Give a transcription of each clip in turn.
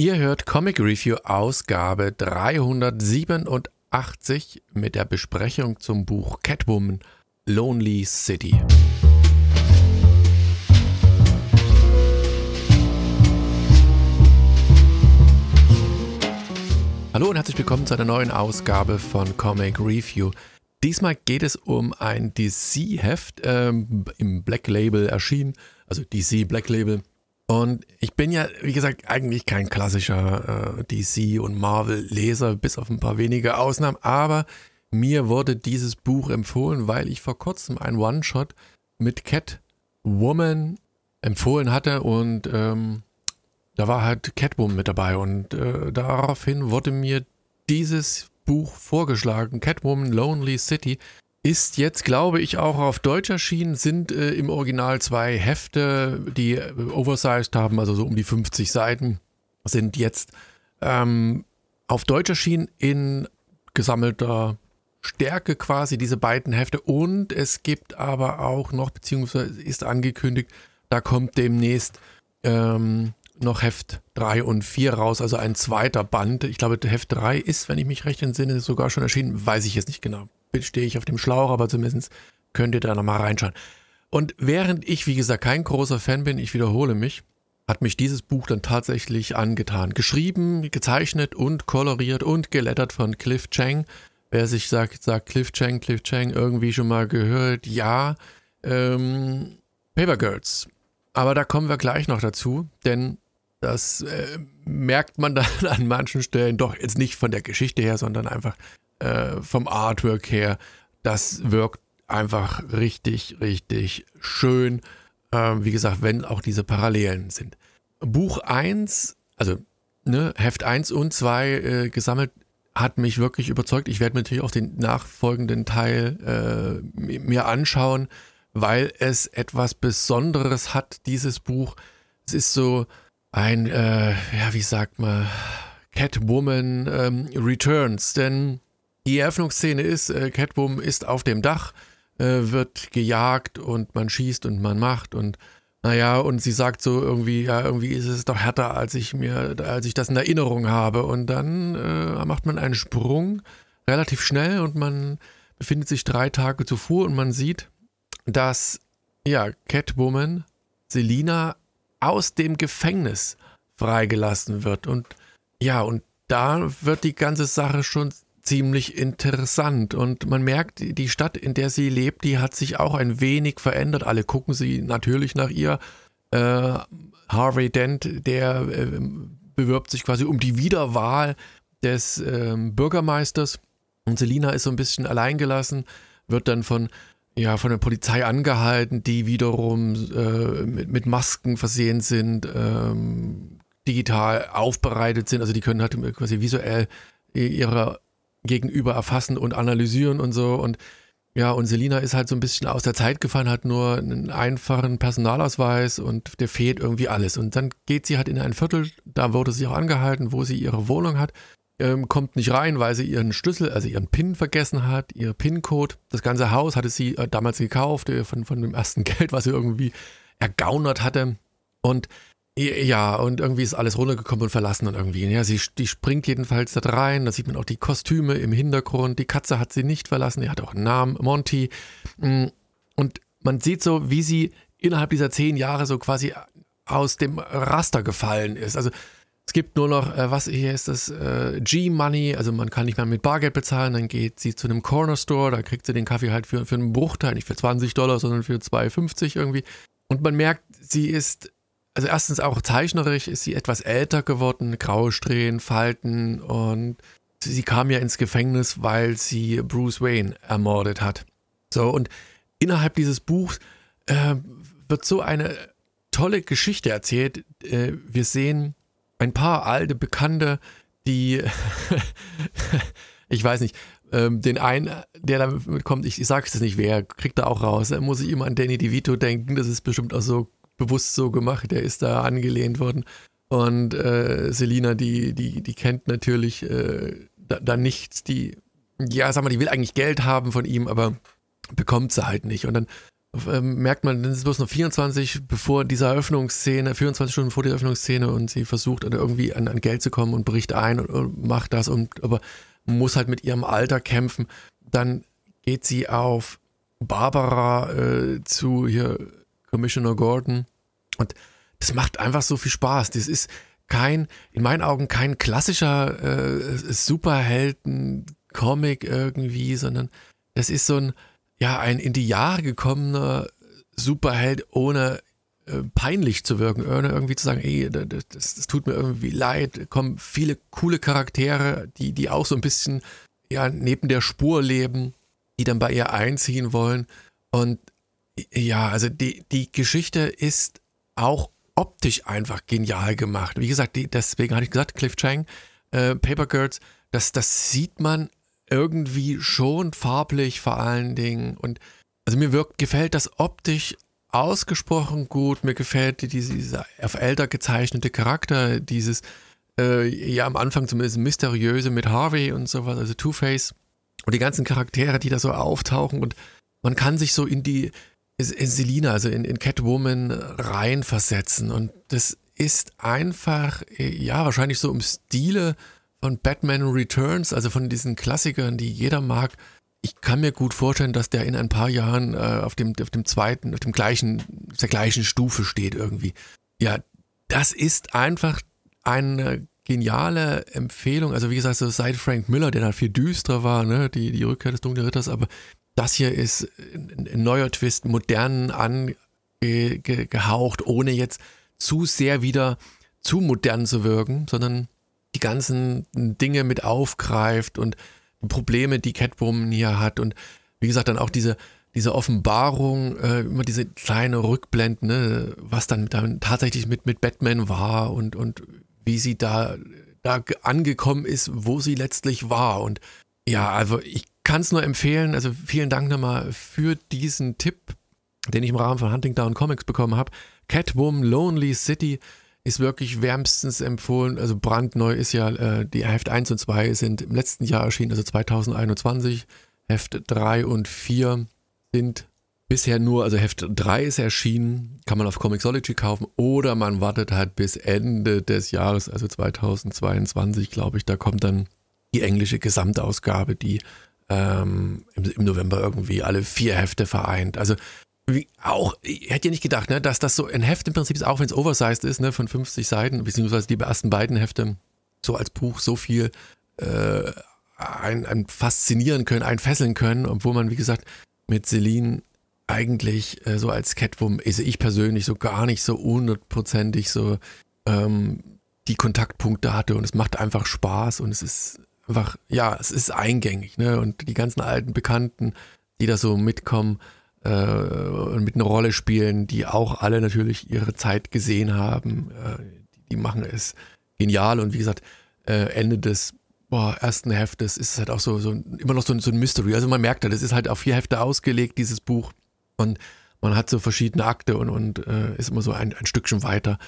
Ihr hört Comic Review Ausgabe 387 mit der Besprechung zum Buch Catwoman Lonely City. Hallo und herzlich willkommen zu einer neuen Ausgabe von Comic Review. Diesmal geht es um ein DC-Heft ähm, im Black Label erschienen, also DC Black Label und ich bin ja, wie gesagt, eigentlich kein klassischer äh, DC- und Marvel-Leser, bis auf ein paar wenige Ausnahmen, aber mir wurde dieses Buch empfohlen, weil ich vor kurzem ein One-Shot mit Catwoman empfohlen hatte. Und ähm, da war halt Catwoman mit dabei. Und äh, daraufhin wurde mir dieses Buch vorgeschlagen, Catwoman Lonely City, ist jetzt, glaube ich, auch auf Deutsch erschienen, sind äh, im Original zwei Hefte, die äh, oversized haben, also so um die 50 Seiten, sind jetzt ähm, auf Deutsch erschienen in gesammelter Stärke quasi, diese beiden Hefte. Und es gibt aber auch noch, beziehungsweise ist angekündigt, da kommt demnächst ähm, noch Heft 3 und 4 raus, also ein zweiter Band. Ich glaube, Heft 3 ist, wenn ich mich recht entsinne, sogar schon erschienen, weiß ich jetzt nicht genau stehe ich auf dem Schlauch, aber zumindest könnt ihr da nochmal reinschauen. Und während ich, wie gesagt, kein großer Fan bin, ich wiederhole mich, hat mich dieses Buch dann tatsächlich angetan. Geschrieben, gezeichnet und koloriert und gelettert von Cliff Chang. Wer sich sagt, sagt Cliff Chang, Cliff Chang irgendwie schon mal gehört, ja. Ähm, Paper Girls. Aber da kommen wir gleich noch dazu, denn das äh, merkt man dann an manchen Stellen doch jetzt nicht von der Geschichte her, sondern einfach äh, vom Artwork her, das wirkt einfach richtig, richtig schön. Äh, wie gesagt, wenn auch diese Parallelen sind. Buch 1, also ne, Heft 1 und 2 äh, gesammelt, hat mich wirklich überzeugt. Ich werde mir natürlich auch den nachfolgenden Teil äh, mir anschauen, weil es etwas Besonderes hat, dieses Buch. Es ist so ein, äh, ja, wie sagt man, Catwoman ähm, Returns, denn die Eröffnungsszene ist, äh, Catwoman ist auf dem Dach, äh, wird gejagt und man schießt und man macht und naja, und sie sagt so irgendwie, ja, irgendwie ist es doch härter, als ich mir, als ich das in Erinnerung habe. Und dann äh, macht man einen Sprung relativ schnell und man befindet sich drei Tage zuvor und man sieht, dass ja, Catwoman, Selina, aus dem Gefängnis freigelassen wird. Und ja, und da wird die ganze Sache schon ziemlich interessant. Und man merkt, die Stadt, in der sie lebt, die hat sich auch ein wenig verändert. Alle gucken sie natürlich nach ihr. Äh, Harvey Dent, der äh, bewirbt sich quasi um die Wiederwahl des äh, Bürgermeisters. Und Selina ist so ein bisschen alleingelassen, wird dann von ja, von der Polizei angehalten, die wiederum äh, mit, mit, Masken versehen sind, ähm, digital aufbereitet sind, also die können halt quasi visuell ihre Gegenüber erfassen und analysieren und so. Und ja, und Selina ist halt so ein bisschen aus der Zeit gefallen, hat nur einen einfachen Personalausweis und der fehlt irgendwie alles. Und dann geht sie halt in ein Viertel, da wurde sie auch angehalten, wo sie ihre Wohnung hat, ähm, kommt nicht rein, weil sie ihren Schlüssel, also ihren PIN vergessen hat, ihr PIN-Code. Das ganze Haus hatte sie äh, damals gekauft, äh, von, von dem ersten Geld, was sie irgendwie ergaunert hatte. Und ja, und irgendwie ist alles runtergekommen und verlassen und irgendwie. Ja, sie die springt jedenfalls da rein. Da sieht man auch die Kostüme im Hintergrund. Die Katze hat sie nicht verlassen. Die hat auch einen Namen, Monty. Mm, und man sieht so, wie sie innerhalb dieser zehn Jahre so quasi aus dem Raster gefallen ist. Also es gibt nur noch, äh, was hier ist das, äh, G-Money, also man kann nicht mehr mit Bargeld bezahlen, dann geht sie zu einem Corner Store, da kriegt sie den Kaffee halt für, für einen Bruchteil, nicht für 20 Dollar, sondern für 2,50 irgendwie. Und man merkt, sie ist also erstens auch zeichnerisch ist sie etwas älter geworden, graue Strähnen, Falten und sie kam ja ins Gefängnis, weil sie Bruce Wayne ermordet hat. So, und innerhalb dieses Buchs äh, wird so eine tolle Geschichte erzählt. Äh, wir sehen ein paar alte Bekannte, die, ich weiß nicht, ähm, den einen, der da mitkommt, ich, ich sage es nicht, wer, kriegt da auch raus. Da muss ich immer an Danny DeVito denken, das ist bestimmt auch so bewusst so gemacht. Der ist da angelehnt worden. Und äh, Selina, die, die, die kennt natürlich äh, da, da nichts. Die, ja, sag mal, die will eigentlich Geld haben von ihm, aber bekommt sie halt nicht. Und dann ähm, merkt man, es ist bloß noch 24 bevor dieser Eröffnungsszene, 24 Stunden vor der Eröffnungsszene und sie versucht irgendwie an, an Geld zu kommen und bricht ein und, und macht das und aber muss halt mit ihrem Alter kämpfen. Dann geht sie auf Barbara äh, zu hier Commissioner Gordon und das macht einfach so viel Spaß. Das ist kein, in meinen Augen kein klassischer äh, Superhelden-Comic irgendwie, sondern das ist so ein, ja, ein in die Jahre gekommener Superheld, ohne äh, peinlich zu wirken, ohne irgendwie zu sagen, ey, das, das, tut mir irgendwie leid. Kommen viele coole Charaktere, die, die auch so ein bisschen ja, neben der Spur leben, die dann bei ihr einziehen wollen. Und ja, also die, die Geschichte ist auch optisch einfach genial gemacht. Wie gesagt, die, deswegen hatte ich gesagt, Cliff Chang, äh, Paper Girls, das, das sieht man irgendwie schon farblich vor allen Dingen. Und also mir wirkt, gefällt das optisch ausgesprochen gut. Mir gefällt diese, dieser auf älter gezeichnete Charakter, dieses, äh, ja, am Anfang zumindest mysteriöse mit Harvey und sowas, also Two-Face. Und die ganzen Charaktere, die da so auftauchen und man kann sich so in die, in Selina, also in, in Catwoman reinversetzen. Und das ist einfach, ja, wahrscheinlich so im Stile von Batman Returns, also von diesen Klassikern, die jeder mag. Ich kann mir gut vorstellen, dass der in ein paar Jahren äh, auf, dem, auf dem zweiten, auf dem gleichen, der gleichen Stufe steht irgendwie. Ja, das ist einfach eine geniale Empfehlung. Also wie gesagt, so seit Frank Miller, der da viel düsterer war, ne, die, die Rückkehr des Dunklen Ritters, aber das hier ist ein, neuer Twist, modern angehaucht, ohne jetzt zu sehr wieder zu modern zu wirken, sondern die ganzen Dinge mit aufgreift und die Probleme, die Catwoman hier hat und wie gesagt dann auch diese diese Offenbarung, äh, immer diese kleine Rückblenden, ne, was dann, dann tatsächlich mit, mit Batman war und, und wie sie da, da angekommen ist, wo sie letztlich war. Und ja, also ich kann es nur empfehlen. Also vielen Dank nochmal für diesen Tipp, den ich im Rahmen von Hunting Down Comics bekommen habe. Catwoman Lonely City ist wirklich wärmstens empfohlen. Also brandneu ist ja, äh, die Heft 1 und 2 sind im letzten Jahr erschienen, also 2021. Heft 3 und 4 sind bisher nur, also Heft 3 ist erschienen, kann man auf Comixology kaufen oder man wartet halt bis Ende des Jahres, also 2022, glaube ich, da kommt dann die englische Gesamtausgabe, die ähm, im, im, November irgendwie alle vier Hefte vereint. Also auch, ich hätte ja nicht gedacht, ne, dass das so ein Heft im Prinzip ist, auch wenn es oversized ist, ne, von 50 Seiten, beziehungsweise die ersten beiden Hefte so als Buch so viel äh, ein, ein faszinieren können, einfesseln können, obwohl man, wie gesagt, mit Celine eigentlich äh, so als Catwoman, also ich persönlich so gar nicht so hundertprozentig so ähm, die Kontaktpunkte hatte und es macht einfach Spaß und es ist einfach, ja, es ist eingängig, ne? Und die ganzen alten Bekannten, die da so mitkommen äh, und mit einer Rolle spielen, die auch alle natürlich ihre Zeit gesehen haben, äh, die, die, machen es genial und wie gesagt, äh, Ende des boah, ersten Heftes ist es halt auch so, so immer noch so, so ein Mystery. Also man merkt halt, es ist halt auf vier Hefte ausgelegt, dieses Buch. Und man hat so verschiedene Akte und, und äh, ist immer so ein, ein Stückchen weiter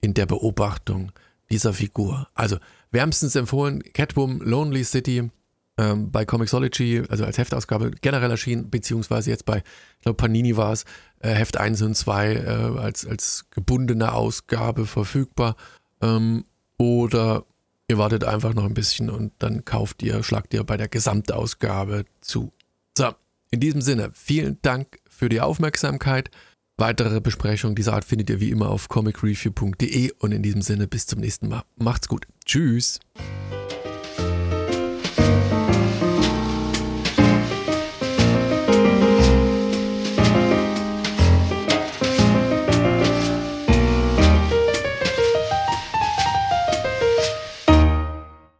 in der Beobachtung dieser Figur. Also wärmstens empfohlen, Catwoman Lonely City ähm, bei Comixology, also als Heftausgabe generell erschienen, beziehungsweise jetzt bei, ich glaube Panini war es, äh, Heft 1 und 2 äh, als, als gebundene Ausgabe verfügbar. Ähm, oder ihr wartet einfach noch ein bisschen und dann kauft ihr, schlagt ihr bei der Gesamtausgabe zu. So, in diesem Sinne, vielen Dank für die Aufmerksamkeit. Weitere Besprechungen dieser Art findet ihr wie immer auf comicreview.de und in diesem Sinne bis zum nächsten Mal. Macht's gut. Tschüss.